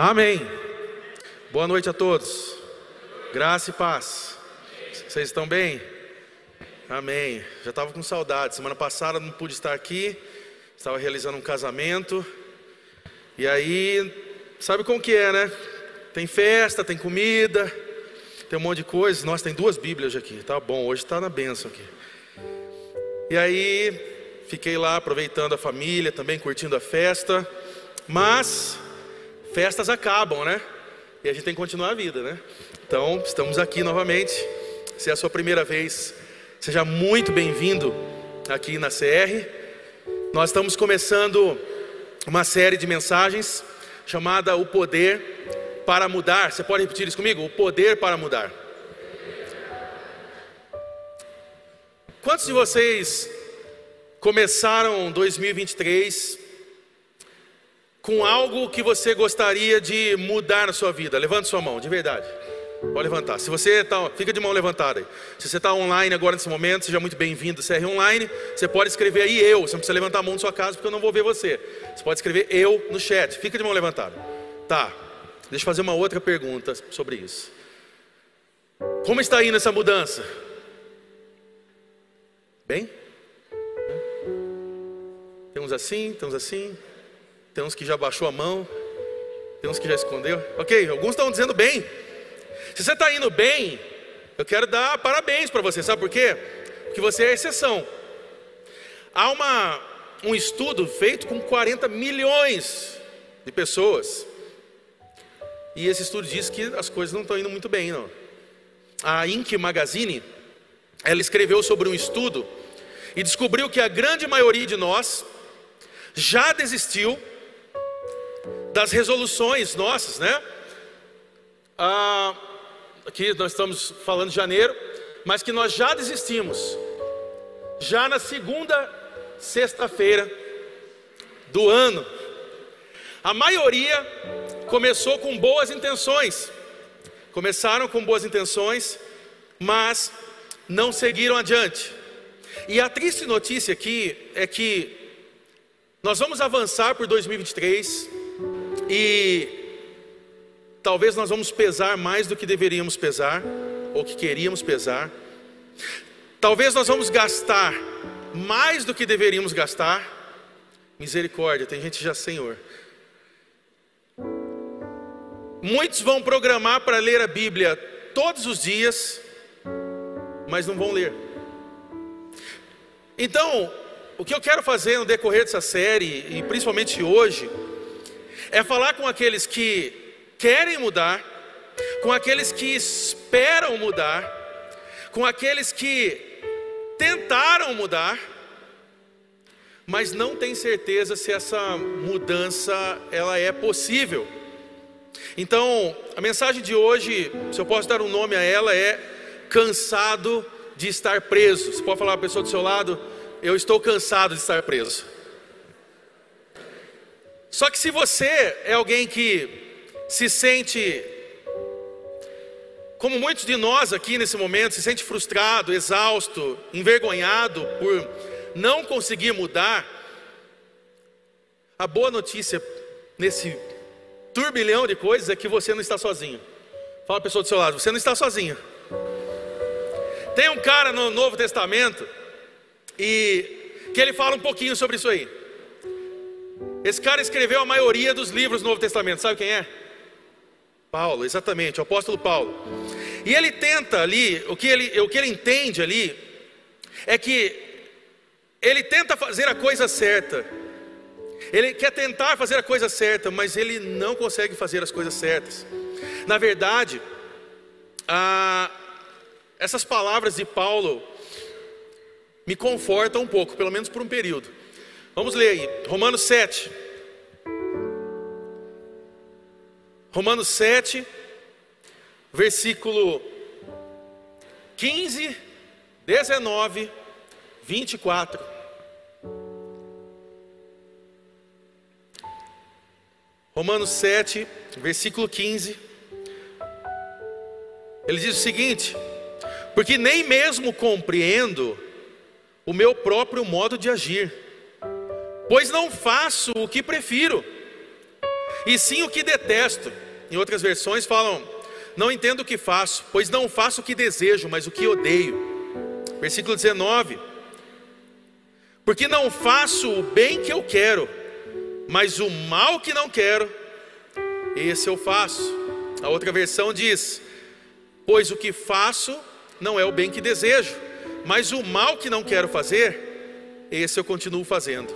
Amém. Boa noite a todos. Graça e paz. Vocês estão bem? Amém. Já estava com saudade. Semana passada não pude estar aqui. Estava realizando um casamento. E aí, sabe como que é, né? Tem festa, tem comida, tem um monte de coisa. Nossa, tem duas Bíblias aqui. Tá bom, hoje está na benção aqui. E aí, fiquei lá aproveitando a família, também curtindo a festa. Mas festas acabam, né? E a gente tem que continuar a vida, né? Então, estamos aqui novamente. Se é a sua primeira vez, seja muito bem-vindo aqui na CR. Nós estamos começando uma série de mensagens chamada O Poder para Mudar. Você pode repetir isso comigo? O Poder para Mudar. Quantos de vocês começaram 2023 com algo que você gostaria de mudar na sua vida? Levante sua mão, de verdade. Pode levantar. Se você está, fica de mão levantada aí. Se você está online agora nesse momento, seja muito bem-vindo. CR Online, você pode escrever aí eu. Você não precisa levantar a mão na sua casa porque eu não vou ver você. Você pode escrever eu no chat. Fica de mão levantada. Tá. Deixa eu fazer uma outra pergunta sobre isso. Como está indo essa mudança? Bem? Tem uns assim, tem uns assim. Tem uns que já baixou a mão, tem uns que já escondeu. Ok, alguns estão dizendo bem. Se você está indo bem, eu quero dar parabéns para você, sabe por quê? Porque você é exceção. Há uma, um estudo feito com 40 milhões de pessoas. E esse estudo diz que as coisas não estão indo muito bem, não. A Inc. Magazine, ela escreveu sobre um estudo e descobriu que a grande maioria de nós já desistiu das resoluções nossas, né? Ah, aqui nós estamos falando de janeiro, mas que nós já desistimos, já na segunda sexta-feira do ano. A maioria começou com boas intenções, começaram com boas intenções, mas não seguiram adiante. E a triste notícia aqui é que nós vamos avançar por 2023 e talvez nós vamos pesar mais do que deveríamos pesar, ou que queríamos pesar. Talvez nós vamos gastar mais do que deveríamos gastar. Misericórdia, tem gente já, Senhor. Muitos vão programar para ler a Bíblia todos os dias, mas não vão ler. Então, o que eu quero fazer no decorrer dessa série, e principalmente hoje, é falar com aqueles que querem mudar, com aqueles que esperam mudar, com aqueles que tentaram mudar, mas não têm certeza se essa mudança ela é possível. Então, a mensagem de hoje, se eu posso dar um nome a ela, é cansado de estar preso. Você pode falar para a pessoa do seu lado, eu estou cansado de estar preso. Só que se você é alguém que se sente, como muitos de nós aqui nesse momento, se sente frustrado, exausto, envergonhado por não conseguir mudar, a boa notícia nesse turbilhão de coisas é que você não está sozinho. Fala a pessoa do seu lado, você não está sozinho. Tem um cara no Novo Testamento e que ele fala um pouquinho sobre isso aí. Esse cara escreveu a maioria dos livros do Novo Testamento, sabe quem é? Paulo, exatamente, o apóstolo Paulo. E ele tenta ali, o que ele, o que ele entende ali, é que ele tenta fazer a coisa certa, ele quer tentar fazer a coisa certa, mas ele não consegue fazer as coisas certas. Na verdade, a, essas palavras de Paulo me confortam um pouco, pelo menos por um período. Vamos ler aí, Romanos 7. Romanos 7, versículo 15, 19, 24. Romanos 7, versículo 15. Ele diz o seguinte: Porque nem mesmo compreendo o meu próprio modo de agir pois não faço o que prefiro, e sim o que detesto. Em outras versões falam: Não entendo o que faço, pois não faço o que desejo, mas o que odeio. Versículo 19: Porque não faço o bem que eu quero, mas o mal que não quero, esse eu faço. A outra versão diz: Pois o que faço não é o bem que desejo, mas o mal que não quero fazer, esse eu continuo fazendo.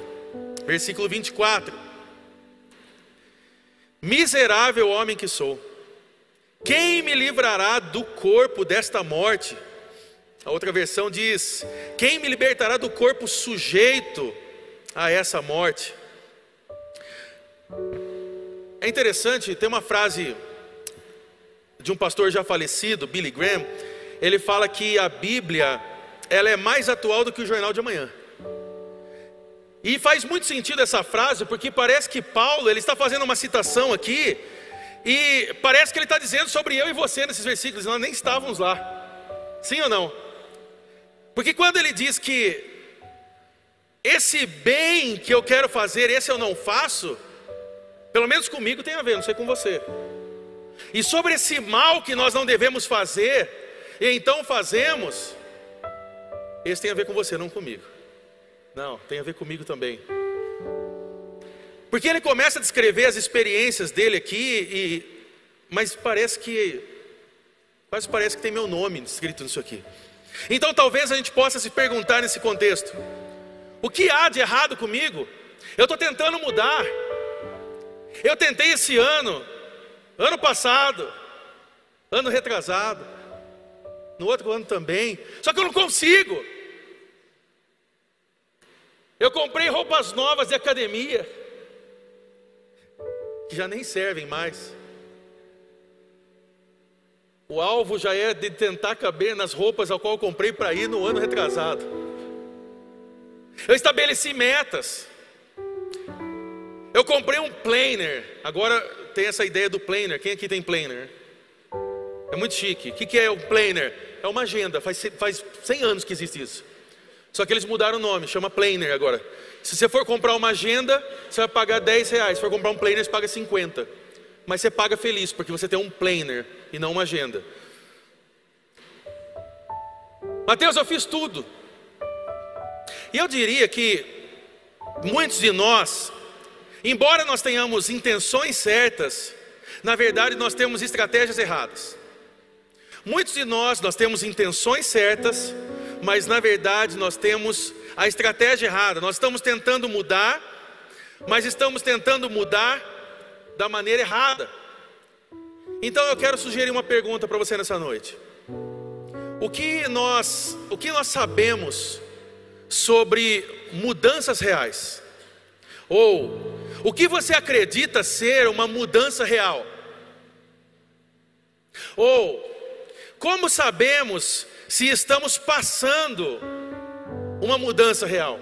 Versículo 24: Miserável homem que sou, quem me livrará do corpo desta morte? A outra versão diz: Quem me libertará do corpo sujeito a essa morte? É interessante, tem uma frase de um pastor já falecido, Billy Graham, ele fala que a Bíblia, ela é mais atual do que o jornal de amanhã. E faz muito sentido essa frase, porque parece que Paulo, ele está fazendo uma citação aqui, e parece que ele está dizendo sobre eu e você nesses versículos, nós nem estávamos lá. Sim ou não? Porque quando ele diz que esse bem que eu quero fazer, esse eu não faço, pelo menos comigo tem a ver, não sei com você. E sobre esse mal que nós não devemos fazer, e então fazemos, esse tem a ver com você, não comigo. Não, tem a ver comigo também. Porque ele começa a descrever as experiências dele aqui, e, mas parece que, quase parece que tem meu nome escrito nisso aqui. Então talvez a gente possa se perguntar nesse contexto: o que há de errado comigo? Eu estou tentando mudar. Eu tentei esse ano, ano passado, ano retrasado, no outro ano também, só que eu não consigo. Eu comprei roupas novas de academia, que já nem servem mais. O alvo já é de tentar caber nas roupas ao qual comprei para ir no ano retrasado. Eu estabeleci metas. Eu comprei um planner. Agora tem essa ideia do planner. Quem aqui tem planner? É muito chique. O que é um planner? É uma agenda. Faz, faz 100 anos que existe isso. Só que eles mudaram o nome, chama Planner agora. Se você for comprar uma agenda, você vai pagar 10 reais. Se for comprar um Planner, você paga 50. Mas você paga feliz, porque você tem um Planner e não uma agenda. Mateus, eu fiz tudo. E eu diria que muitos de nós, embora nós tenhamos intenções certas, na verdade nós temos estratégias erradas. Muitos de nós, nós temos intenções certas, mas na verdade nós temos a estratégia errada. Nós estamos tentando mudar, mas estamos tentando mudar da maneira errada. Então eu quero sugerir uma pergunta para você nessa noite. O que nós, o que nós sabemos sobre mudanças reais? Ou o que você acredita ser uma mudança real? Ou como sabemos se estamos passando uma mudança real.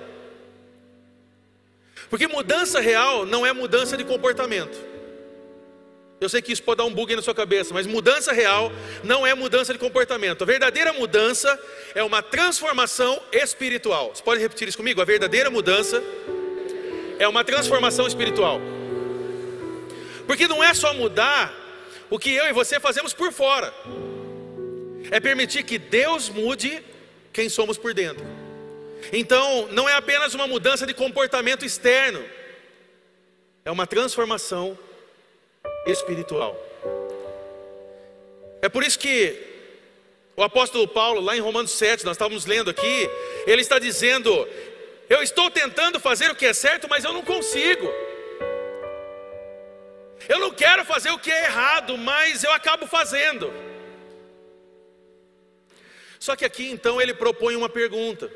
Porque mudança real não é mudança de comportamento. Eu sei que isso pode dar um bug na sua cabeça, mas mudança real não é mudança de comportamento. A verdadeira mudança é uma transformação espiritual. Você pode repetir isso comigo? A verdadeira mudança é uma transformação espiritual. Porque não é só mudar o que eu e você fazemos por fora é permitir que Deus mude quem somos por dentro. Então, não é apenas uma mudança de comportamento externo, é uma transformação espiritual. É por isso que o apóstolo Paulo, lá em Romanos 7, nós estávamos lendo aqui, ele está dizendo: Eu estou tentando fazer o que é certo, mas eu não consigo. Eu não quero fazer o que é errado, mas eu acabo fazendo. Só que aqui então ele propõe uma pergunta: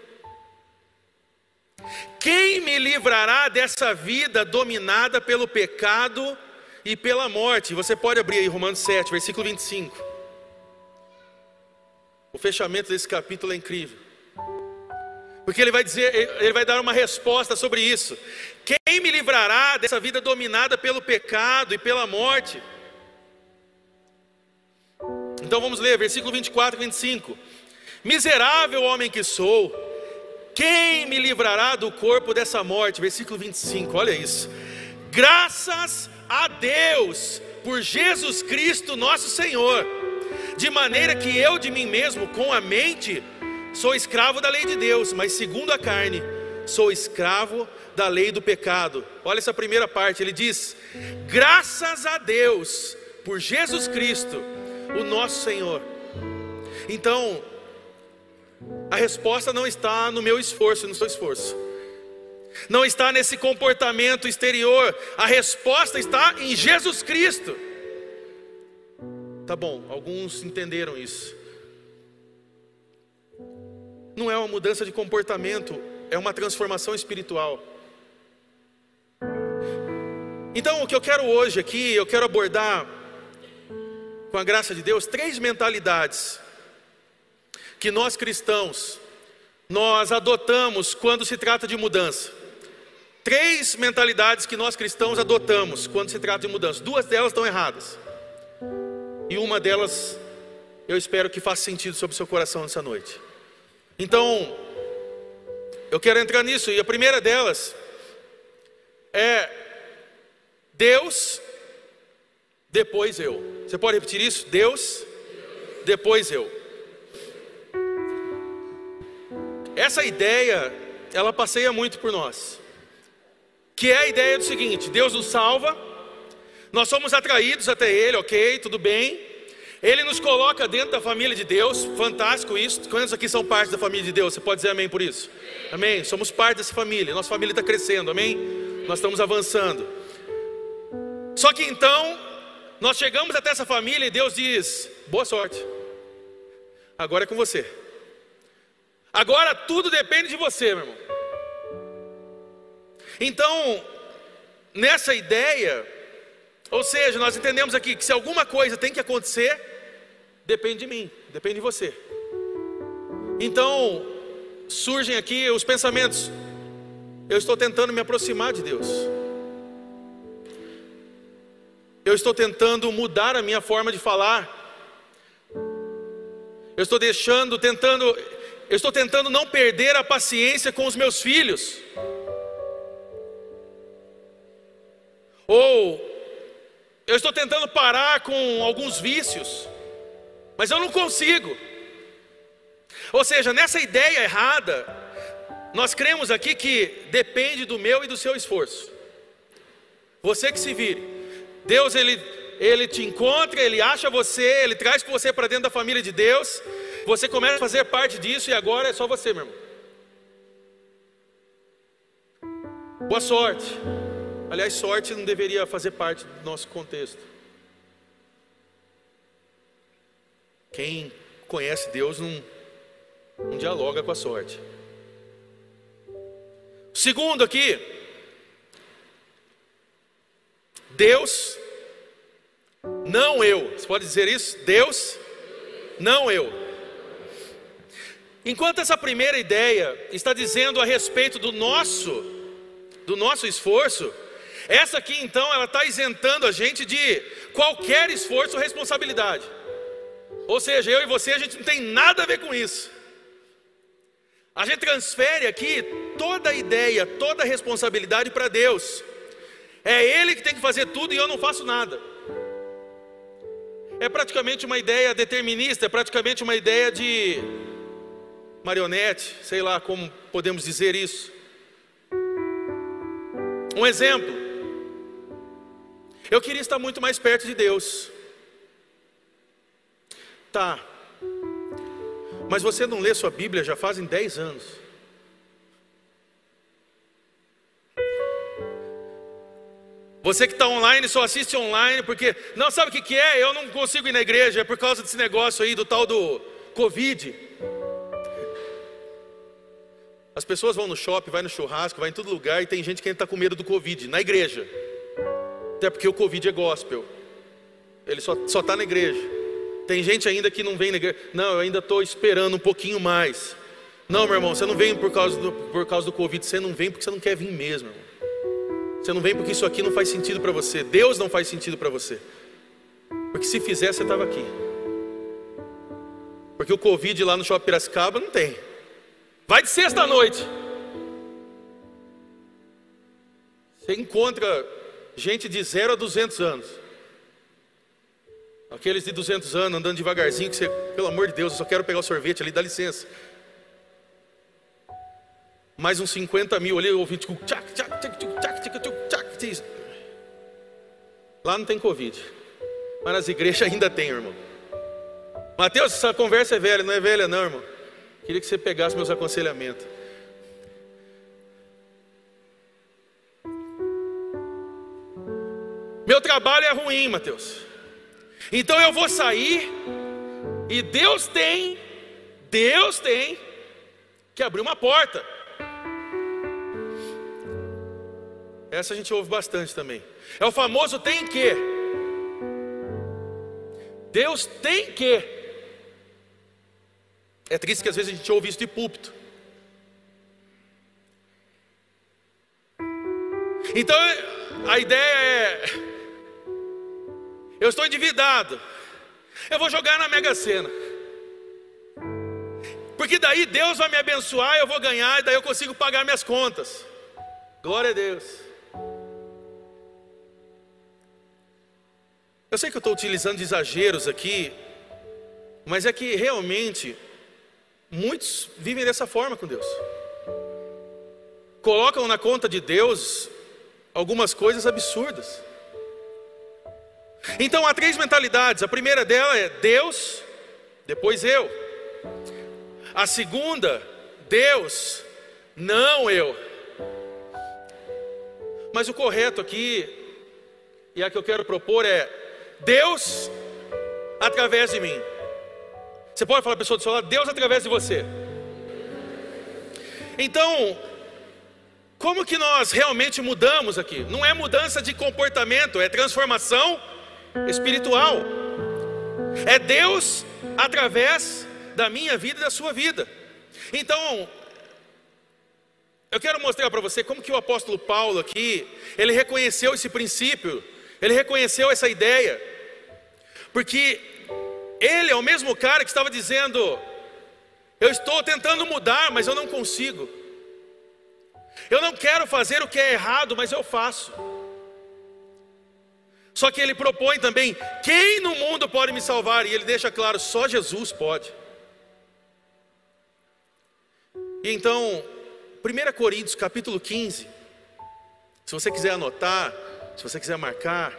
Quem me livrará dessa vida dominada pelo pecado e pela morte? Você pode abrir aí Romanos 7, versículo 25. O fechamento desse capítulo é incrível. Porque ele vai dizer, ele vai dar uma resposta sobre isso. Quem me livrará dessa vida dominada pelo pecado e pela morte? Então vamos ler, versículo 24 e 25. Miserável homem que sou, quem me livrará do corpo dessa morte? Versículo 25, olha isso. Graças a Deus por Jesus Cristo nosso Senhor, de maneira que eu de mim mesmo, com a mente, sou escravo da lei de Deus, mas segundo a carne, sou escravo da lei do pecado. Olha essa primeira parte, ele diz: graças a Deus por Jesus Cristo, o nosso Senhor. Então, a resposta não está no meu esforço, no seu esforço. Não está nesse comportamento exterior. A resposta está em Jesus Cristo. Tá bom, alguns entenderam isso. Não é uma mudança de comportamento, é uma transformação espiritual. Então, o que eu quero hoje aqui, eu quero abordar, com a graça de Deus, três mentalidades que nós cristãos, nós adotamos quando se trata de mudança. Três mentalidades que nós cristãos adotamos quando se trata de mudança. Duas delas estão erradas. E uma delas, eu espero que faça sentido sobre o seu coração nessa noite. Então, eu quero entrar nisso. E a primeira delas é Deus, depois eu. Você pode repetir isso? Deus, depois eu. Essa ideia, ela passeia muito por nós. Que é a ideia do seguinte: Deus nos salva, nós somos atraídos até Ele, ok, tudo bem. Ele nos coloca dentro da família de Deus, fantástico isso. Quantos aqui são parte da família de Deus? Você pode dizer amém por isso? Amém? Somos parte dessa família, nossa família está crescendo, amém? Nós estamos avançando. Só que então, nós chegamos até essa família e Deus diz: boa sorte, agora é com você. Agora tudo depende de você, meu irmão. Então, nessa ideia, ou seja, nós entendemos aqui que se alguma coisa tem que acontecer, depende de mim, depende de você. Então, surgem aqui os pensamentos: eu estou tentando me aproximar de Deus. Eu estou tentando mudar a minha forma de falar. Eu estou deixando, tentando, eu estou tentando não perder a paciência com os meus filhos. Ou eu estou tentando parar com alguns vícios, mas eu não consigo. Ou seja, nessa ideia errada, nós cremos aqui que depende do meu e do seu esforço. Você que se vire. Deus ele ele te encontra, ele acha você, ele traz você para dentro da família de Deus. Você começa a fazer parte disso e agora é só você, meu irmão. Boa sorte. Aliás, sorte não deveria fazer parte do nosso contexto. Quem conhece Deus não, não dialoga com a sorte. Segundo aqui, Deus, não eu. Você pode dizer isso? Deus, não eu. Enquanto essa primeira ideia está dizendo a respeito do nosso, do nosso esforço, essa aqui então ela está isentando a gente de qualquer esforço ou responsabilidade. Ou seja, eu e você a gente não tem nada a ver com isso. A gente transfere aqui toda a ideia, toda a responsabilidade para Deus. É Ele que tem que fazer tudo e eu não faço nada. É praticamente uma ideia determinista, é praticamente uma ideia de marionete, sei lá como podemos dizer isso. Um exemplo. Eu queria estar muito mais perto de Deus. Tá. Mas você não lê sua Bíblia já fazem 10 anos. Você que está online só assiste online porque não sabe o que, que é? Eu não consigo ir na igreja, é por causa desse negócio aí do tal do Covid. As pessoas vão no shopping, vai no churrasco, vai em todo lugar e tem gente que ainda está com medo do Covid, na igreja. Até porque o Covid é gospel. Ele só está na igreja. Tem gente ainda que não vem na igreja. Não, eu ainda estou esperando um pouquinho mais. Não, meu irmão, você não vem por causa, do, por causa do Covid, você não vem porque você não quer vir mesmo. Irmão. Você não vem porque isso aqui não faz sentido para você. Deus não faz sentido para você. Porque se fizesse, você estava aqui. Porque o Covid lá no shopping Piracicaba não tem. Vai de sexta noite. Você encontra gente de 0 a 200 anos. Aqueles de 200 anos andando devagarzinho, que você, pelo amor de Deus, eu só quero pegar o sorvete ali, dá licença. Mais uns 50 mil ali, ouvindo, tipo, tchac, tchac, tchac, tchac, tchac, tchac, tchac. Lá não tem Covid, mas nas igrejas ainda tem, irmão. Mateus, essa conversa é velha, não é velha, não, irmão. Queria que você pegasse meus aconselhamentos. Meu trabalho é ruim, Mateus. Então eu vou sair e Deus tem, Deus tem que abrir uma porta. Essa a gente ouve bastante também. É o famoso tem que. Deus tem que. É triste que às vezes a gente ouve isso de púlpito. Então a ideia é eu estou endividado. Eu vou jogar na Mega Sena. Porque daí Deus vai me abençoar, eu vou ganhar, e daí eu consigo pagar minhas contas. Glória a Deus. Eu sei que eu estou utilizando exageros aqui, mas é que realmente muitos vivem dessa forma com Deus. Colocam na conta de Deus algumas coisas absurdas. Então há três mentalidades. A primeira dela é Deus, depois eu. A segunda, Deus, não eu. Mas o correto aqui, e a que eu quero propor é Deus através de mim. Você pode falar a pessoa do seu lado, Deus através de você. Então, como que nós realmente mudamos aqui? Não é mudança de comportamento, é transformação espiritual. É Deus através da minha vida e da sua vida. Então, eu quero mostrar para você como que o apóstolo Paulo aqui, ele reconheceu esse princípio, ele reconheceu essa ideia. Porque ele é o mesmo cara que estava dizendo: Eu estou tentando mudar, mas eu não consigo. Eu não quero fazer o que é errado, mas eu faço. Só que ele propõe também: quem no mundo pode me salvar? E ele deixa claro: só Jesus pode. E então, 1 Coríntios capítulo 15, se você quiser anotar, se você quiser marcar,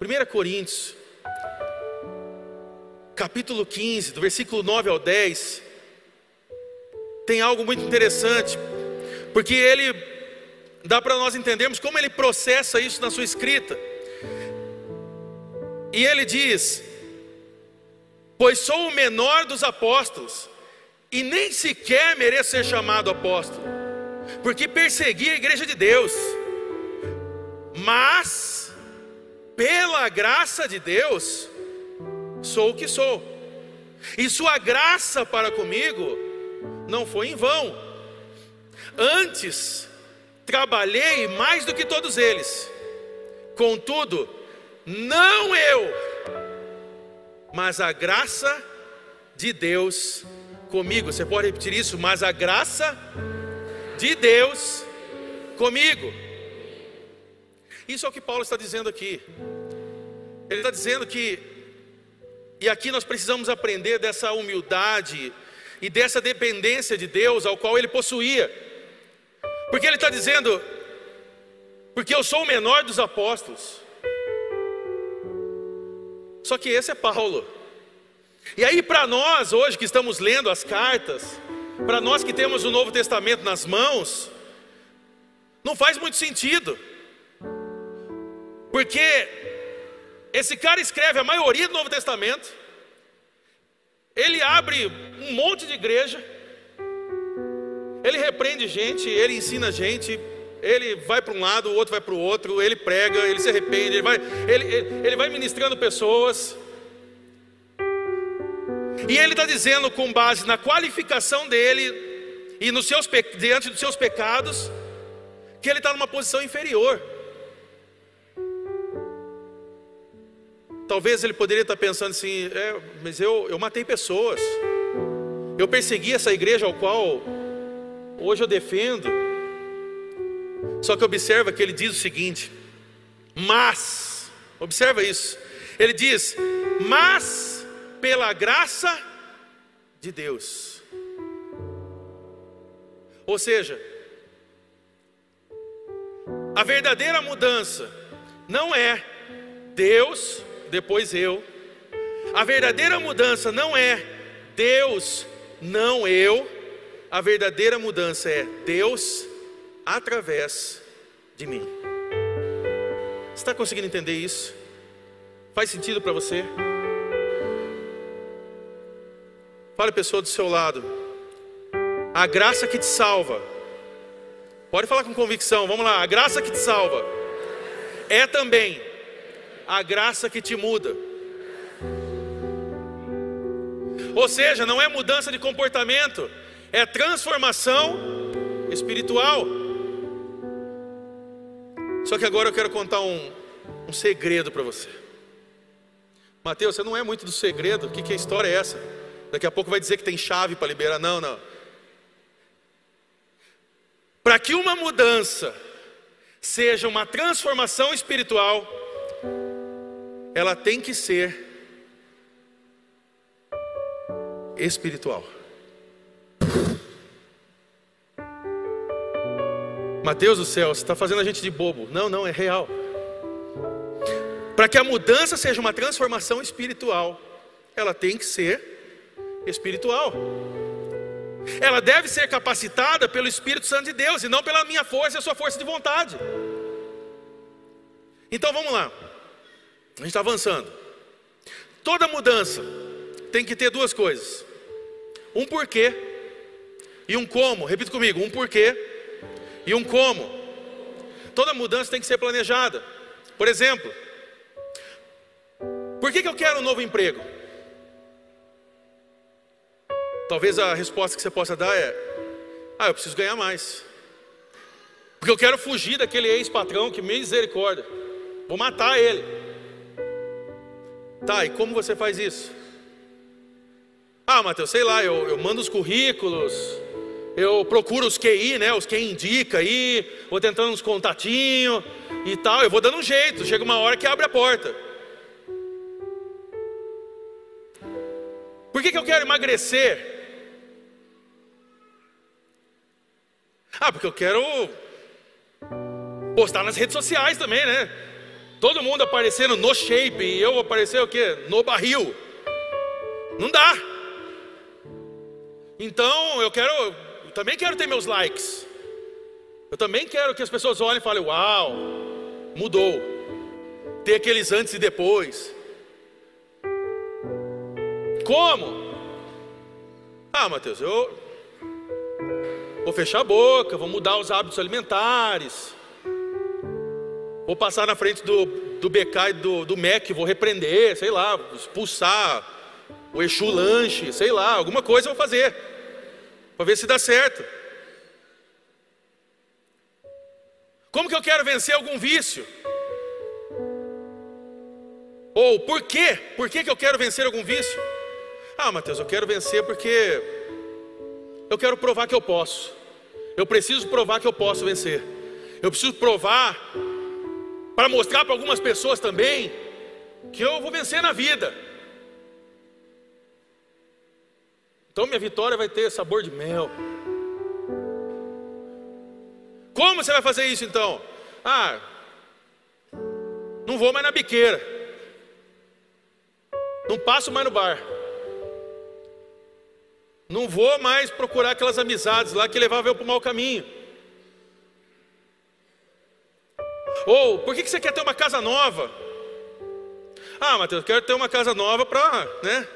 1 Coríntios, capítulo 15, do versículo 9 ao 10, tem algo muito interessante, porque ele dá para nós entendermos como ele processa isso na sua escrita. E ele diz: Pois sou o menor dos apóstolos, e nem sequer mereço ser chamado apóstolo, porque persegui a igreja de Deus, mas, pela graça de Deus, sou o que sou, e Sua graça para comigo não foi em vão, antes, trabalhei mais do que todos eles, contudo, não eu, mas a graça de Deus comigo. Você pode repetir isso? Mas a graça de Deus comigo. Isso é o que Paulo está dizendo aqui. Ele está dizendo que, e aqui nós precisamos aprender dessa humildade e dessa dependência de Deus ao qual ele possuía. Porque ele está dizendo, porque eu sou o menor dos apóstolos. Só que esse é Paulo. E aí, para nós, hoje que estamos lendo as cartas, para nós que temos o Novo Testamento nas mãos, não faz muito sentido, porque esse cara escreve a maioria do Novo Testamento, ele abre um monte de igreja, ele repreende gente, ele ensina gente, ele vai para um lado, o outro vai para o outro, ele prega, ele se arrepende, ele vai, ele, ele, ele vai ministrando pessoas. E ele está dizendo, com base na qualificação dele e nos seus, diante dos seus pecados, que ele está numa posição inferior. Talvez ele poderia estar pensando assim: é, mas eu, eu matei pessoas, eu persegui essa igreja ao qual hoje eu defendo. Só que observa que ele diz o seguinte: Mas, observa isso. Ele diz: "Mas pela graça de Deus". Ou seja, a verdadeira mudança não é Deus, depois eu. A verdadeira mudança não é Deus, não eu. A verdadeira mudança é Deus através de mim. Você está conseguindo entender isso? Faz sentido para você? Fale a pessoa do seu lado. A graça que te salva. Pode falar com convicção, vamos lá. A graça que te salva é também a graça que te muda. Ou seja, não é mudança de comportamento, é transformação espiritual. Só que agora eu quero contar um, um segredo para você. Mateus, você não é muito do segredo, o que, que a história é essa? Daqui a pouco vai dizer que tem chave para liberar. Não, não. Para que uma mudança seja uma transformação espiritual, ela tem que ser espiritual. Mateus do céu, você está fazendo a gente de bobo. Não, não, é real. Para que a mudança seja uma transformação espiritual, ela tem que ser espiritual. Ela deve ser capacitada pelo Espírito Santo de Deus e não pela minha força e a sua força de vontade. Então vamos lá. A gente está avançando. Toda mudança tem que ter duas coisas: um porquê e um como. Repita comigo: um porquê e um como. Toda mudança tem que ser planejada. Por exemplo, por que, que eu quero um novo emprego? Talvez a resposta que você possa dar é: Ah, eu preciso ganhar mais. Porque eu quero fugir daquele ex-patrão que misericórdia. Vou matar ele. Tá, e como você faz isso? Ah, Mateus, sei lá, eu, eu mando os currículos, eu procuro os QI, né? Os que indica aí, vou tentando uns contatinhos e tal, eu vou dando um jeito, chega uma hora que abre a porta. Por que, que eu quero emagrecer? Ah, porque eu quero postar nas redes sociais também, né? Todo mundo aparecendo no shape e eu aparecer o quê? No barril. Não dá. Então eu quero também quero ter meus likes. Eu também quero que as pessoas olhem e falem: Uau, mudou. Ter aqueles antes e depois. Como? Ah, Mateus, eu vou fechar a boca, vou mudar os hábitos alimentares. Vou passar na frente do, do BK e do, do MEC, vou repreender, sei lá, expulsar o Exu lanche, sei lá, alguma coisa eu vou fazer para ver se dá certo. Como que eu quero vencer algum vício? Ou por quê? Por que, que eu quero vencer algum vício? Ah, Mateus, eu quero vencer porque eu quero provar que eu posso. Eu preciso provar que eu posso vencer. Eu preciso provar para mostrar para algumas pessoas também que eu vou vencer na vida. Então minha vitória vai ter sabor de mel. Como você vai fazer isso então? Ah, não vou mais na biqueira. Não passo mais no bar. Não vou mais procurar aquelas amizades lá que levavam eu para o mau caminho. Ou, por que você quer ter uma casa nova? Ah, Mateus, eu quero ter uma casa nova para, né?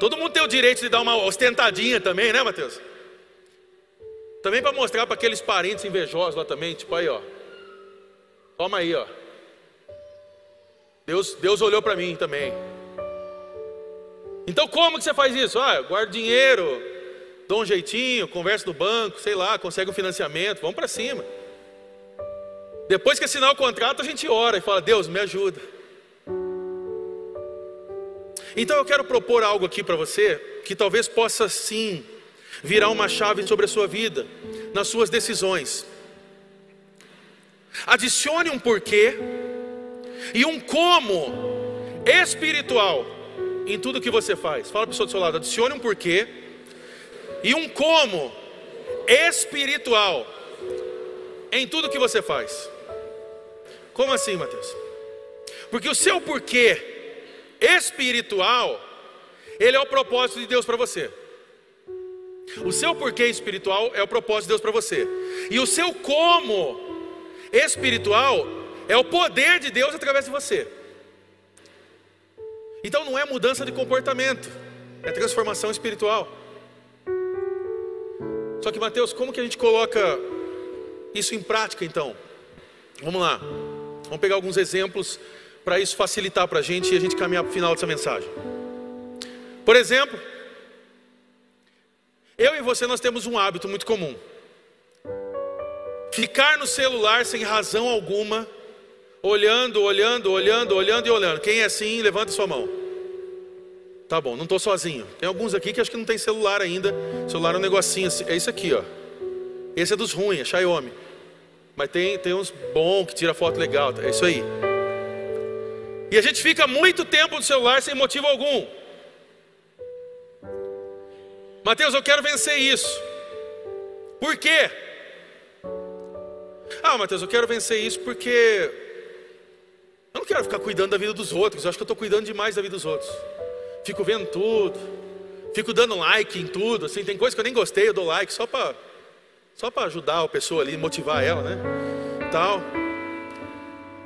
Todo mundo tem o direito de dar uma ostentadinha também, né, Mateus? Também para mostrar para aqueles parentes invejosos lá também, tipo aí, ó. Toma aí, ó. Deus, Deus olhou para mim também. Então como que você faz isso? Ah, guarda dinheiro, dou um jeitinho, conversa no banco, sei lá, consegue um financiamento, vamos para cima. Depois que assinar o contrato, a gente ora e fala: Deus, me ajuda. Então eu quero propor algo aqui para você que talvez possa sim virar uma chave sobre a sua vida, nas suas decisões. Adicione um porquê e um como espiritual em tudo que você faz. Fala para o pessoa do seu lado, adicione um porquê e um como espiritual em tudo que você faz. Como assim, Mateus? Porque o seu porquê espiritual, ele é o propósito de Deus para você. O seu porquê espiritual é o propósito de Deus para você. E o seu como espiritual é o poder de Deus através de você. Então não é mudança de comportamento, é transformação espiritual. Só que Mateus, como que a gente coloca isso em prática então? Vamos lá. Vamos pegar alguns exemplos para isso facilitar para a gente e a gente caminhar para o final dessa mensagem. Por exemplo, eu e você nós temos um hábito muito comum. Ficar no celular sem razão alguma, olhando, olhando, olhando, olhando e olhando. Quem é assim, levanta sua mão. Tá bom, não estou sozinho. Tem alguns aqui que acho que não tem celular ainda. Celular é um negocinho assim. É isso aqui, ó. Esse é dos ruins, é Xiaomi. Mas tem, tem uns bons que tira foto legal. É isso aí. E a gente fica muito tempo no celular sem motivo algum. Mateus, eu quero vencer isso. Por quê? Ah, Mateus, eu quero vencer isso porque eu não quero ficar cuidando da vida dos outros. Eu acho que eu estou cuidando demais da vida dos outros. Fico vendo tudo, fico dando like em tudo. Assim, tem coisa que eu nem gostei, eu dou like só para só para ajudar a pessoa ali, motivar ela, né? Tal.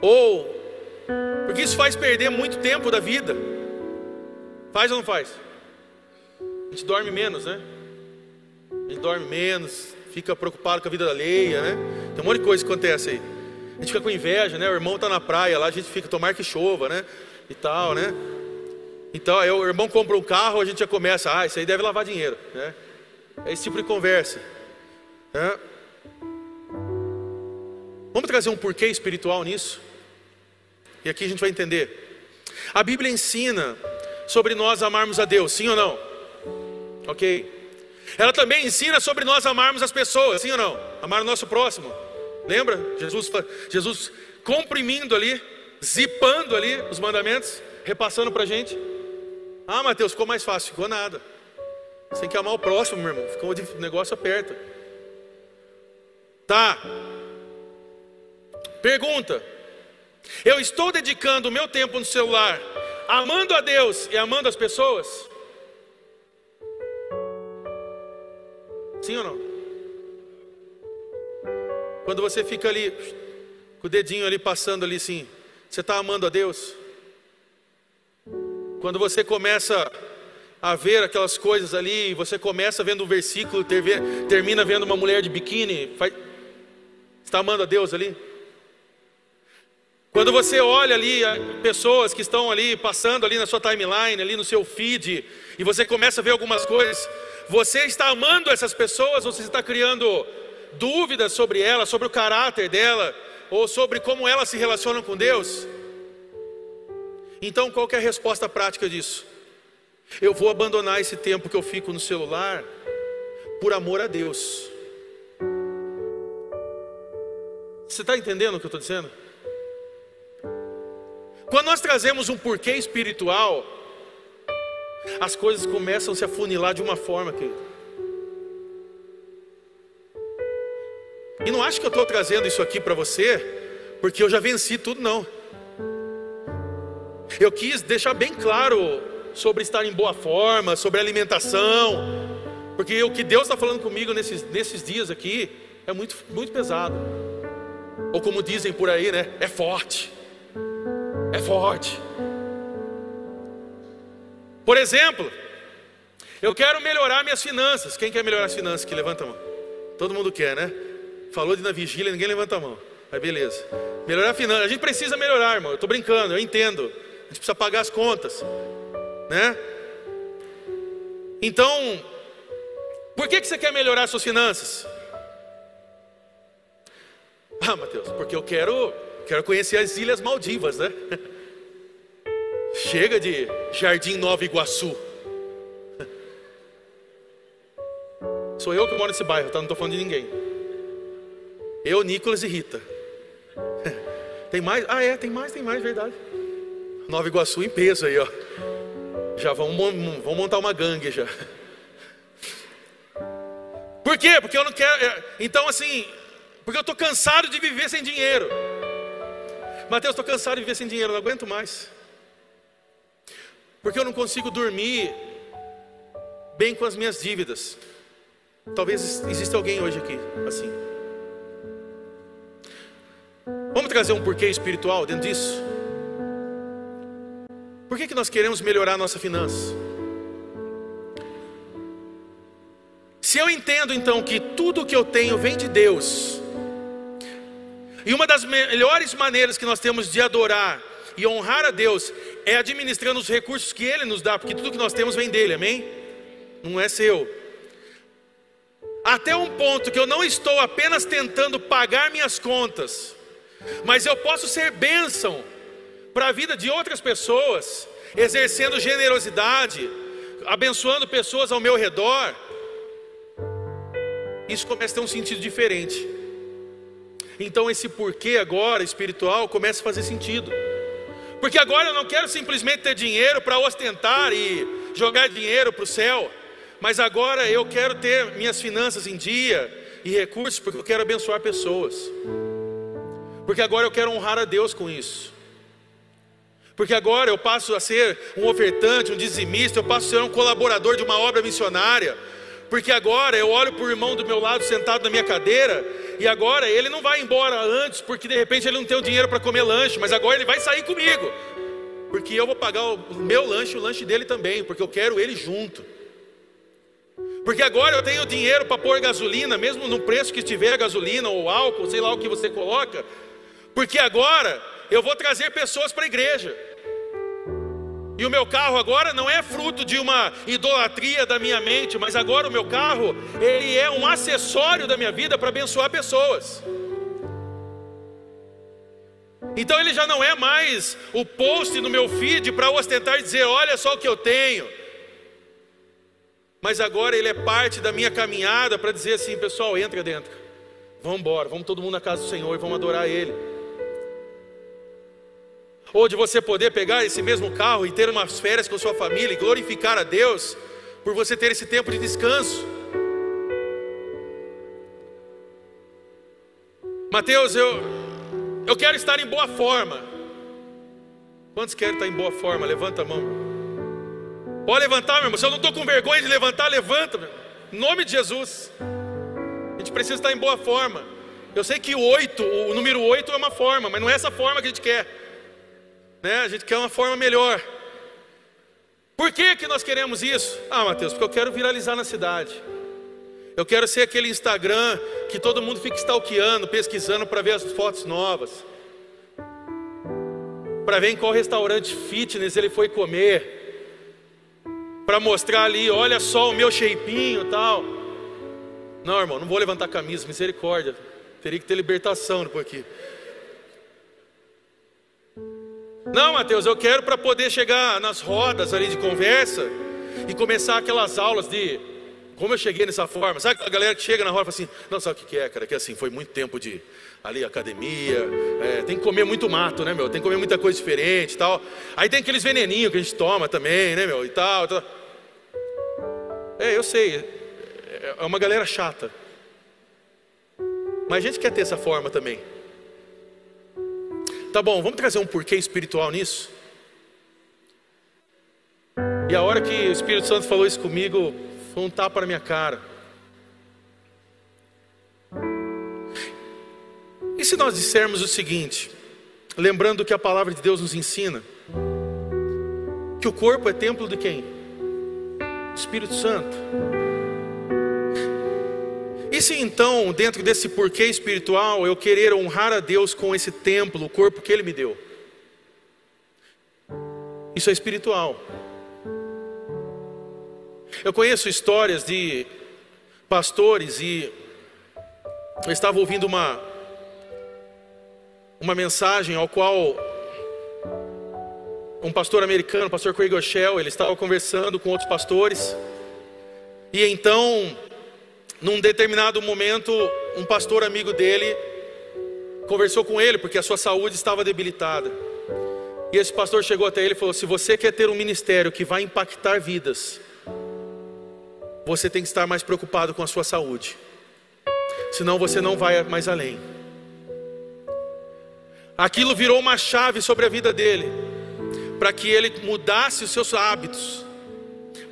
Ou porque isso faz perder muito tempo da vida. Faz ou não faz? A gente dorme menos, né? A gente dorme menos, fica preocupado com a vida alheia, né? Tem um monte de coisa que acontece aí. A gente fica com inveja, né? O irmão está na praia lá, a gente fica, tomar que chova, né? E tal, né? Então, aí o irmão compra um carro, a gente já começa, ah, isso aí deve lavar dinheiro, né? É esse tipo de conversa. Né? Vamos trazer um porquê espiritual nisso? E aqui a gente vai entender. A Bíblia ensina sobre nós amarmos a Deus, sim ou não? Ok? Ela também ensina sobre nós amarmos as pessoas, sim ou não? Amar o nosso próximo. Lembra? Jesus, Jesus comprimindo ali, zipando ali os mandamentos, repassando para a gente. Ah, Mateus, ficou mais fácil. Ficou nada. Você tem que amar o próximo, meu irmão. Ficou de negócio aperta. Tá. Pergunta: Eu estou dedicando o meu tempo no celular, amando a Deus e amando as pessoas? Sim ou não? Quando você fica ali, com o dedinho ali passando ali assim, você está amando a Deus? Quando você começa a ver aquelas coisas ali, você começa vendo um versículo, termina vendo uma mulher de biquíni, faz... está amando a Deus ali? Quando você olha ali pessoas que estão ali passando ali na sua timeline, ali no seu feed, e você começa a ver algumas coisas, você está amando essas pessoas ou você está criando dúvidas sobre elas, sobre o caráter dela, ou sobre como elas se relacionam com Deus? Então, qual é a resposta prática disso? Eu vou abandonar esse tempo que eu fico no celular por amor a Deus. Você está entendendo o que eu estou dizendo? Quando nós trazemos um porquê espiritual, as coisas começam a se afunilar de uma forma, querido. E não acho que eu estou trazendo isso aqui para você, porque eu já venci tudo, não. Eu quis deixar bem claro sobre estar em boa forma, sobre alimentação, porque o que Deus está falando comigo nesses, nesses dias aqui é muito, muito pesado. Ou como dizem por aí, né? É forte. É forte. Por exemplo, eu quero melhorar minhas finanças. Quem quer melhorar as finanças que levanta a mão? Todo mundo quer, né? Falou de na vigília, ninguém levanta a mão. Aí beleza. Melhorar a finança. A gente precisa melhorar, irmão. Eu estou brincando, eu entendo. A gente precisa pagar as contas. Né? Então, por que, que você quer melhorar as suas finanças? Ah, Mateus, porque eu quero, quero conhecer as Ilhas Maldivas, né? Chega de Jardim Nova Iguaçu. Sou eu que moro nesse bairro, tá? Não estou falando de ninguém. Eu, Nicolas e Rita. Tem mais? Ah, é, tem mais, tem mais, verdade. Nova Iguaçu em peso aí, ó. Já vamos, vamos montar uma gangue já. Por quê? Porque eu não quero. É, então, assim, porque eu estou cansado de viver sem dinheiro. Mateus, estou cansado de viver sem dinheiro, não aguento mais. Porque eu não consigo dormir bem com as minhas dívidas. Talvez exista alguém hoje aqui assim. Vamos trazer um porquê espiritual dentro disso? Por que, que nós queremos melhorar a nossa finança? Se eu entendo então que tudo que eu tenho vem de Deus, e uma das melhores maneiras que nós temos de adorar e honrar a Deus é administrando os recursos que Ele nos dá, porque tudo que nós temos vem dele, amém? Não é seu. Até um ponto que eu não estou apenas tentando pagar minhas contas, mas eu posso ser bênção para a vida de outras pessoas, exercendo generosidade, abençoando pessoas ao meu redor. Isso começa a ter um sentido diferente. Então esse porquê agora espiritual começa a fazer sentido. Porque agora eu não quero simplesmente ter dinheiro para ostentar e jogar dinheiro para o céu, mas agora eu quero ter minhas finanças em dia e recursos porque eu quero abençoar pessoas. Porque agora eu quero honrar a Deus com isso. Porque agora eu passo a ser um ofertante, um dizimista, eu passo a ser um colaborador de uma obra missionária. Porque agora eu olho para o irmão do meu lado sentado na minha cadeira, e agora ele não vai embora antes, porque de repente ele não tem o dinheiro para comer lanche, mas agora ele vai sair comigo. Porque eu vou pagar o meu lanche e o lanche dele também, porque eu quero ele junto. Porque agora eu tenho dinheiro para pôr gasolina, mesmo no preço que estiver a gasolina ou álcool, sei lá o que você coloca. Porque agora eu vou trazer pessoas para a igreja. E o meu carro agora não é fruto de uma idolatria da minha mente, mas agora o meu carro, ele é um acessório da minha vida para abençoar pessoas. Então ele já não é mais o post no meu feed para ostentar e dizer: olha só o que eu tenho. Mas agora ele é parte da minha caminhada para dizer assim: pessoal, entra dentro, vamos embora, vamos todo mundo na casa do Senhor e vamos adorar Ele. Ou de você poder pegar esse mesmo carro e ter umas férias com sua família e glorificar a Deus por você ter esse tempo de descanso. Mateus, eu, eu quero estar em boa forma. Quantos querem estar em boa forma? Levanta a mão. Pode levantar, meu irmão. Se eu não estou com vergonha de levantar, levanta. Meu. Em nome de Jesus. A gente precisa estar em boa forma. Eu sei que o oito, o número oito é uma forma, mas não é essa forma que a gente quer né? A gente quer uma forma melhor. Por que, que nós queremos isso? Ah, Mateus, porque eu quero viralizar na cidade. Eu quero ser aquele Instagram que todo mundo fica stalkeando, pesquisando para ver as fotos novas. Para ver em qual restaurante fitness ele foi comer. Para mostrar ali, olha só o meu shapinho e tal. Não, irmão, não vou levantar camisa, misericórdia. Teria que ter libertação depois aqui. Não, Mateus, eu quero para poder chegar nas rodas ali de conversa e começar aquelas aulas de como eu cheguei nessa forma. Sabe a galera que chega na roda e fala assim: Não, sabe o que é, cara? Que assim, foi muito tempo de ali academia, é, tem que comer muito mato, né, meu? Tem que comer muita coisa diferente e tal. Aí tem aqueles veneninhos que a gente toma também, né, meu? E tal, tal. É, eu sei, é uma galera chata. Mas a gente quer ter essa forma também. Tá bom, vamos trazer um porquê espiritual nisso? E a hora que o Espírito Santo falou isso comigo, foi um tapa na minha cara. E se nós dissermos o seguinte, lembrando que a palavra de Deus nos ensina, que o corpo é templo de quem? Espírito Santo. E se então, dentro desse porquê espiritual, eu querer honrar a Deus com esse templo, o corpo que Ele me deu? Isso é espiritual. Eu conheço histórias de pastores e eu estava ouvindo uma uma mensagem ao qual um pastor americano, o pastor Craig Rochelle, ele estava conversando com outros pastores. E então num determinado momento, um pastor amigo dele conversou com ele porque a sua saúde estava debilitada. E esse pastor chegou até ele e falou: Se você quer ter um ministério que vai impactar vidas, você tem que estar mais preocupado com a sua saúde, senão você não vai mais além. Aquilo virou uma chave sobre a vida dele, para que ele mudasse os seus hábitos,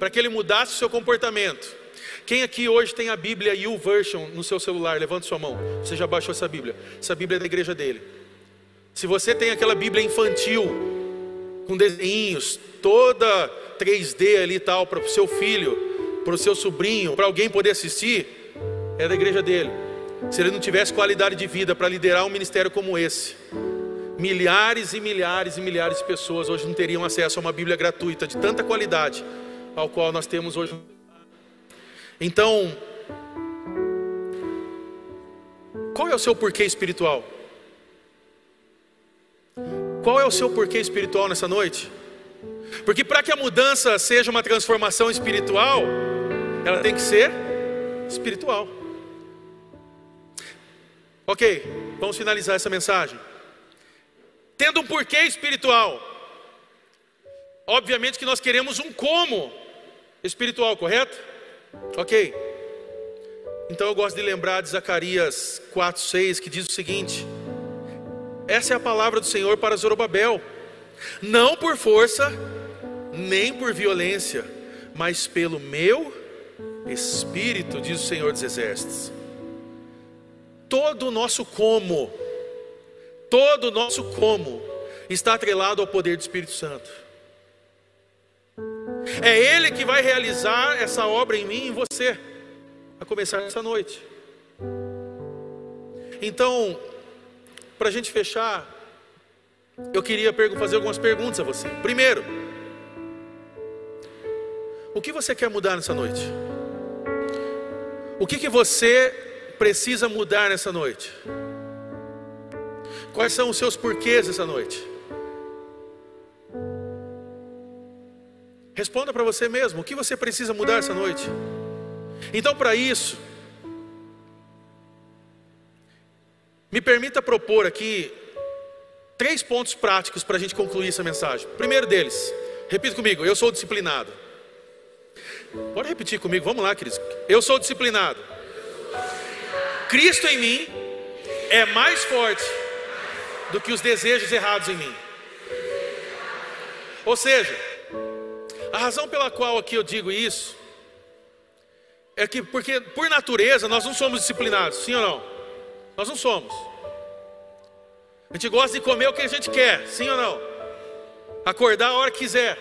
para que ele mudasse o seu comportamento. Quem aqui hoje tem a Bíblia YouVersion no seu celular? Levante sua mão. Você já baixou essa Bíblia? Essa Bíblia é da igreja dele. Se você tem aquela Bíblia infantil, com desenhos, toda 3D ali e tal, para o seu filho, para o seu sobrinho, para alguém poder assistir, é da igreja dele. Se ele não tivesse qualidade de vida para liderar um ministério como esse, milhares e milhares e milhares de pessoas hoje não teriam acesso a uma Bíblia gratuita de tanta qualidade, ao qual nós temos hoje. Então, qual é o seu porquê espiritual? Qual é o seu porquê espiritual nessa noite? Porque para que a mudança seja uma transformação espiritual, ela tem que ser espiritual. Ok, vamos finalizar essa mensagem. Tendo um porquê espiritual, obviamente que nós queremos um como espiritual, correto? Ok. Então eu gosto de lembrar de Zacarias 4,6 que diz o seguinte: essa é a palavra do Senhor para Zorobabel. Não por força, nem por violência, mas pelo meu espírito, diz o Senhor dos Exércitos. Todo o nosso como, todo o nosso como, está atrelado ao poder do Espírito Santo. É Ele que vai realizar essa obra em mim e em você, a começar essa noite. Então, para a gente fechar, eu queria fazer algumas perguntas a você. Primeiro, o que você quer mudar nessa noite? O que, que você precisa mudar nessa noite? Quais são os seus porquês essa noite? Responda para você mesmo: o que você precisa mudar essa noite? Então, para isso, Me permita propor aqui três pontos práticos para a gente concluir essa mensagem. Primeiro deles, repita comigo: eu sou disciplinado. Pode repetir comigo, vamos lá, queridos. Eu sou disciplinado. Cristo em mim é mais forte do que os desejos errados em mim. Ou seja, a razão pela qual aqui eu digo isso é que porque por natureza nós não somos disciplinados, sim ou não? Nós não somos. A gente gosta de comer o que a gente quer, sim ou não? Acordar a hora que quiser.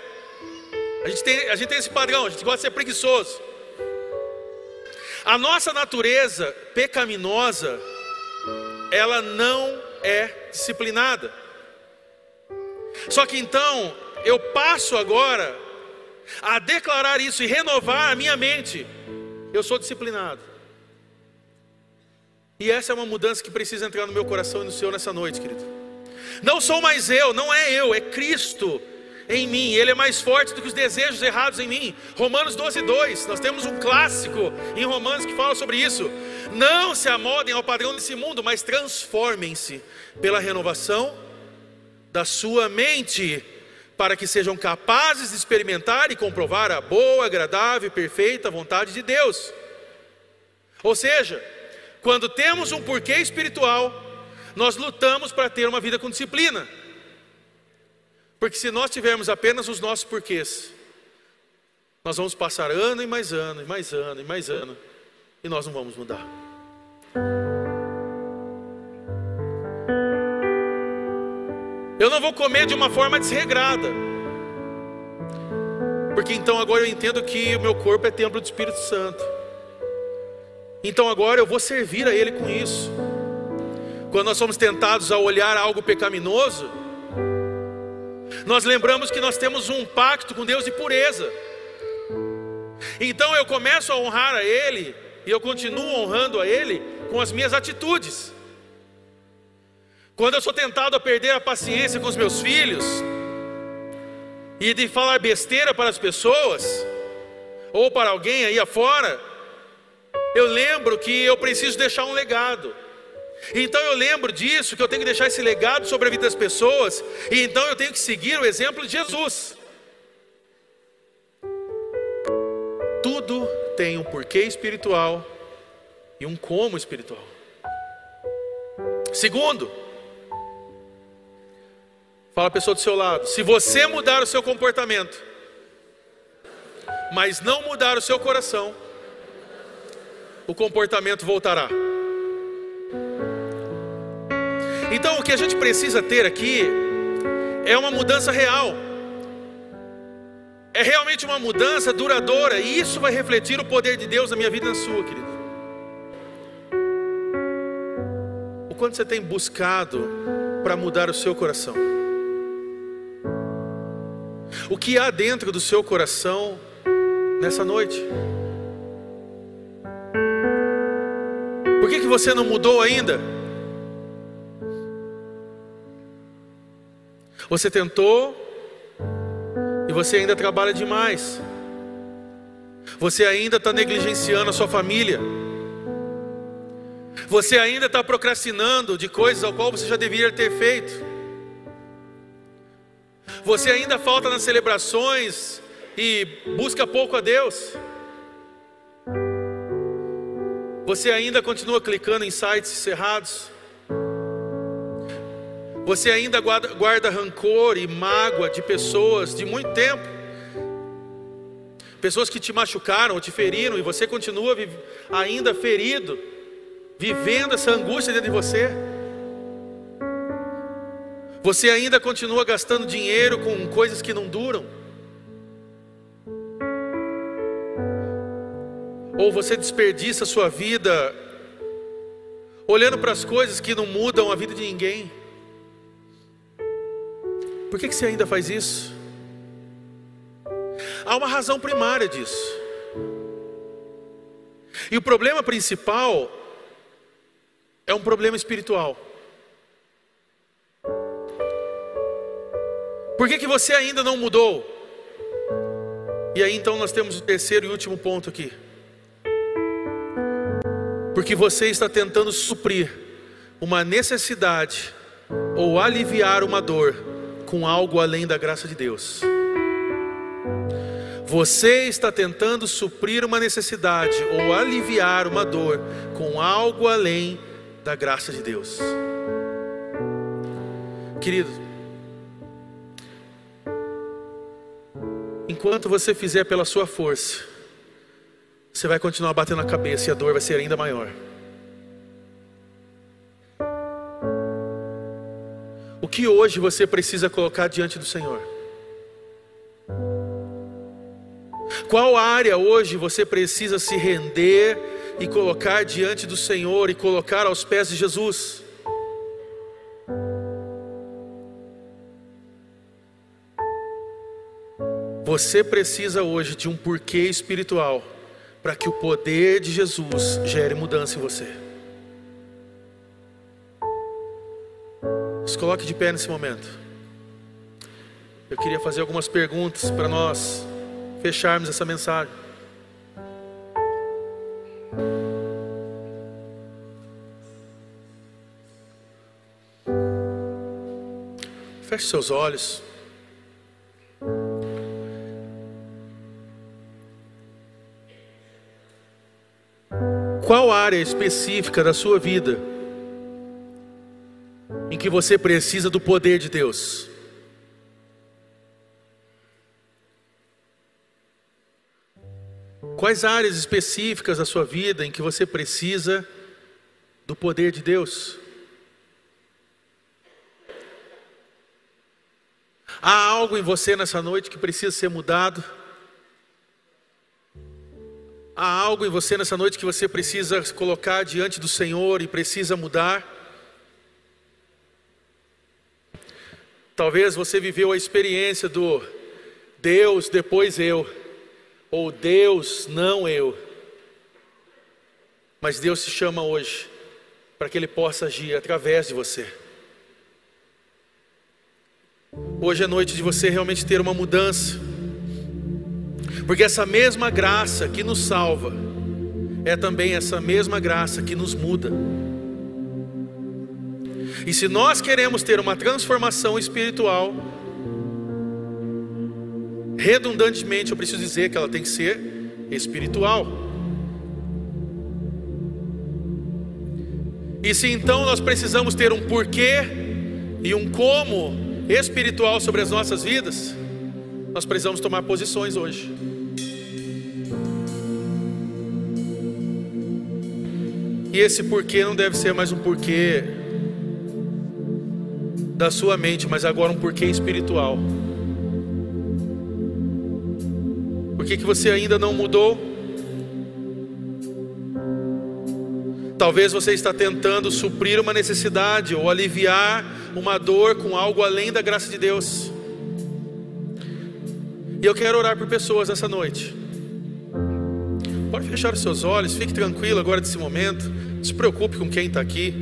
A gente tem, a gente tem esse padrão, a gente gosta de ser preguiçoso. A nossa natureza pecaminosa, ela não é disciplinada. Só que então, eu passo agora a declarar isso e renovar a minha mente. Eu sou disciplinado. E essa é uma mudança que precisa entrar no meu coração e no seu nessa noite, querido. Não sou mais eu, não é eu, é Cristo em mim, Ele é mais forte do que os desejos errados em mim. Romanos 12, 2, nós temos um clássico em Romanos que fala sobre isso. Não se amodem ao padrão desse mundo, mas transformem-se pela renovação da sua mente, para que sejam capazes de experimentar e comprovar a boa, agradável e perfeita vontade de Deus. Ou seja, quando temos um porquê espiritual, nós lutamos para ter uma vida com disciplina. Porque se nós tivermos apenas os nossos porquês, nós vamos passar ano e mais ano, e mais ano, e mais ano, e nós não vamos mudar. Eu não vou comer de uma forma desregrada. Porque então agora eu entendo que o meu corpo é templo do Espírito Santo. Então agora eu vou servir a Ele com isso. Quando nós somos tentados a olhar algo pecaminoso, nós lembramos que nós temos um pacto com Deus de pureza. Então eu começo a honrar a Ele, e eu continuo honrando a Ele com as minhas atitudes. Quando eu sou tentado a perder a paciência com os meus filhos, e de falar besteira para as pessoas, ou para alguém aí afora, eu lembro que eu preciso deixar um legado. Então eu lembro disso, que eu tenho que deixar esse legado sobre a vida das pessoas, e então eu tenho que seguir o exemplo de Jesus. Tudo tem um porquê espiritual e um como espiritual. Segundo, fala a pessoa do seu lado: se você mudar o seu comportamento, mas não mudar o seu coração, o comportamento voltará. Então, o que a gente precisa ter aqui é uma mudança real. É realmente uma mudança duradoura, e isso vai refletir o poder de Deus na minha vida e na sua, querido. O quanto você tem buscado para mudar o seu coração? O que há dentro do seu coração nessa noite? Por que, que você não mudou ainda? Você tentou e você ainda trabalha demais. Você ainda está negligenciando a sua família. Você ainda está procrastinando de coisas ao qual você já deveria ter feito. Você ainda falta nas celebrações e busca pouco a Deus. Você ainda continua clicando em sites errados. Você ainda guarda, guarda rancor e mágoa de pessoas de muito tempo. Pessoas que te machucaram ou te feriram e você continua ainda ferido, vivendo essa angústia dentro de você. Você ainda continua gastando dinheiro com coisas que não duram. Ou você desperdiça sua vida olhando para as coisas que não mudam a vida de ninguém. Por que, que você ainda faz isso? Há uma razão primária disso. E o problema principal é um problema espiritual. Por que, que você ainda não mudou? E aí então nós temos o terceiro e último ponto aqui. Porque você está tentando suprir uma necessidade ou aliviar uma dor com algo além da graça de Deus. Você está tentando suprir uma necessidade ou aliviar uma dor com algo além da graça de Deus. Querido, enquanto você fizer pela sua força, você vai continuar batendo a cabeça e a dor vai ser ainda maior. O que hoje você precisa colocar diante do Senhor? Qual área hoje você precisa se render e colocar diante do Senhor e colocar aos pés de Jesus? Você precisa hoje de um porquê espiritual para que o poder de Jesus gere mudança em você. Se coloque de pé nesse momento. Eu queria fazer algumas perguntas para nós fecharmos essa mensagem. Feche seus olhos. Qual área específica da sua vida? em que você precisa do poder de Deus. Quais áreas específicas da sua vida em que você precisa do poder de Deus? Há algo em você nessa noite que precisa ser mudado? Há algo em você nessa noite que você precisa colocar diante do Senhor e precisa mudar? Talvez você viveu a experiência do Deus depois eu, ou Deus não eu. Mas Deus se chama hoje para que Ele possa agir através de você. Hoje é noite de você realmente ter uma mudança, porque essa mesma graça que nos salva, é também essa mesma graça que nos muda. E se nós queremos ter uma transformação espiritual, redundantemente eu preciso dizer que ela tem que ser espiritual. E se então nós precisamos ter um porquê e um como espiritual sobre as nossas vidas, nós precisamos tomar posições hoje. E esse porquê não deve ser mais um porquê da sua mente, mas agora um porquê espiritual. Por que, que você ainda não mudou? Talvez você está tentando suprir uma necessidade ou aliviar uma dor com algo além da graça de Deus. E eu quero orar por pessoas essa noite. Pode fechar os seus olhos, fique tranquilo agora desse momento. Se preocupe com quem está aqui.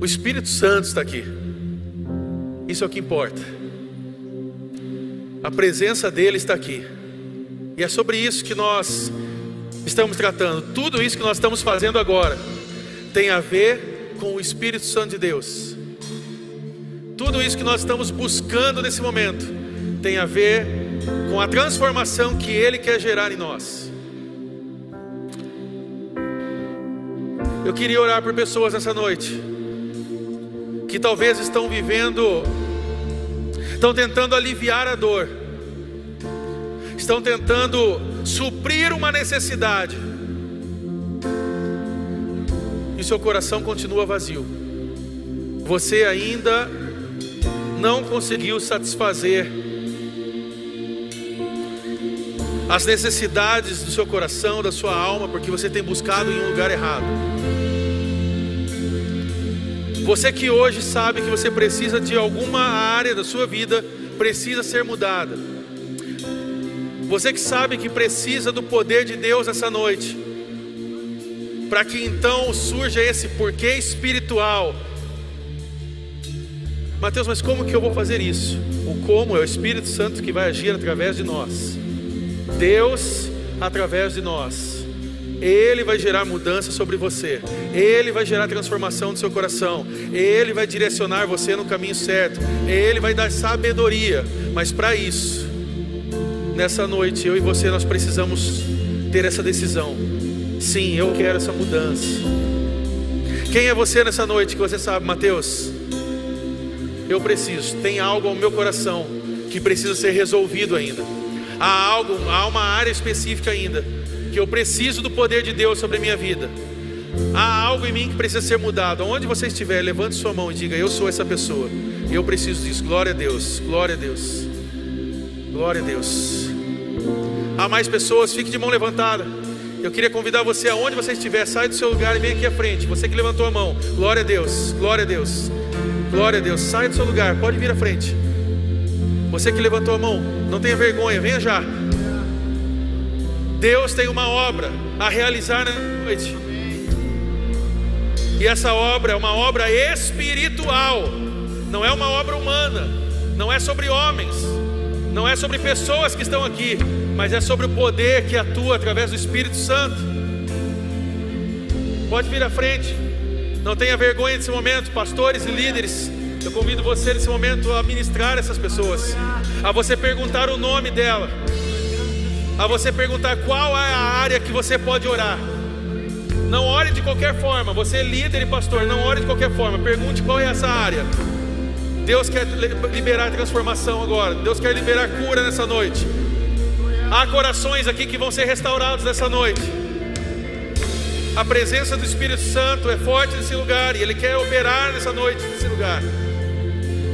O Espírito Santo está aqui. Isso é o que importa. A presença dele está aqui. E é sobre isso que nós estamos tratando. Tudo isso que nós estamos fazendo agora tem a ver com o Espírito Santo de Deus. Tudo isso que nós estamos buscando nesse momento tem a ver com a transformação que Ele quer gerar em nós. Eu queria orar por pessoas nessa noite que talvez estão vivendo, estão tentando aliviar a dor, estão tentando suprir uma necessidade, e seu coração continua vazio. Você ainda não conseguiu satisfazer as necessidades do seu coração, da sua alma, porque você tem buscado em um lugar errado. Você que hoje sabe que você precisa de alguma área da sua vida, precisa ser mudada. Você que sabe que precisa do poder de Deus essa noite, para que então surja esse porquê espiritual. Mateus, mas como que eu vou fazer isso? O como é o Espírito Santo que vai agir através de nós. Deus através de nós. Ele vai gerar mudança sobre você. Ele vai gerar transformação no seu coração. Ele vai direcionar você no caminho certo. Ele vai dar sabedoria. Mas para isso, nessa noite, eu e você nós precisamos ter essa decisão. Sim, eu quero essa mudança. Quem é você nessa noite que você sabe, Mateus? Eu preciso. Tem algo ao meu coração que precisa ser resolvido ainda. Há algo, há uma área específica ainda que eu preciso do poder de Deus sobre a minha vida. Há algo em mim que precisa ser mudado. Onde você estiver, levante sua mão e diga: Eu sou essa pessoa. Eu preciso disso. Glória a Deus. Glória a Deus. Glória a Deus. Há mais pessoas? Fique de mão levantada. Eu queria convidar você, aonde você estiver, sai do seu lugar e vem aqui à frente. Você que levantou a mão. Glória a Deus. Glória a Deus. Glória a Deus. Sai do seu lugar. Pode vir à frente. Você que levantou a mão, não tenha vergonha, venha já. Deus tem uma obra a realizar na noite. E essa obra é uma obra espiritual, não é uma obra humana, não é sobre homens, não é sobre pessoas que estão aqui, mas é sobre o poder que atua através do Espírito Santo. Pode vir à frente, não tenha vergonha nesse momento, pastores e líderes. Eu convido você nesse momento a ministrar essas pessoas, a você perguntar o nome dela a você perguntar qual é a área que você pode orar. Não ore de qualquer forma, você é líder e pastor, não ore de qualquer forma, pergunte qual é essa área. Deus quer liberar transformação agora, Deus quer liberar cura nessa noite. Há corações aqui que vão ser restaurados nessa noite. A presença do Espírito Santo é forte nesse lugar e Ele quer operar nessa noite nesse lugar.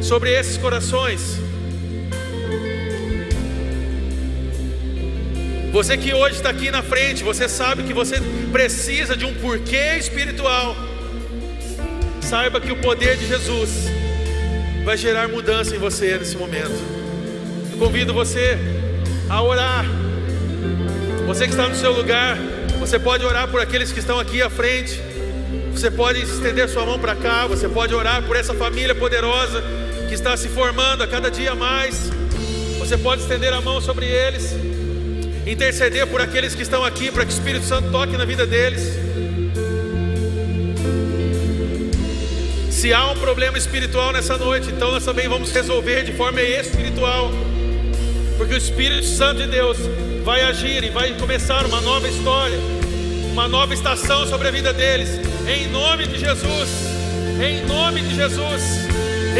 Sobre esses corações, Você que hoje está aqui na frente, você sabe que você precisa de um porquê espiritual. Saiba que o poder de Jesus vai gerar mudança em você nesse momento. Eu convido você a orar. Você que está no seu lugar, você pode orar por aqueles que estão aqui à frente. Você pode estender sua mão para cá, você pode orar por essa família poderosa que está se formando a cada dia mais. Você pode estender a mão sobre eles interceder por aqueles que estão aqui, para que o Espírito Santo toque na vida deles. Se há um problema espiritual nessa noite, então nós também vamos resolver de forma espiritual. Porque o Espírito Santo de Deus vai agir e vai começar uma nova história, uma nova estação sobre a vida deles, em nome de Jesus. Em nome de Jesus.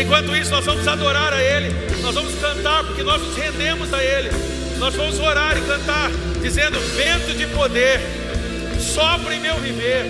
Enquanto isso, nós vamos adorar a Ele, nós vamos cantar, porque nós nos rendemos a Ele. Nós vamos orar e cantar, dizendo: Vento de poder, sopra em meu viver,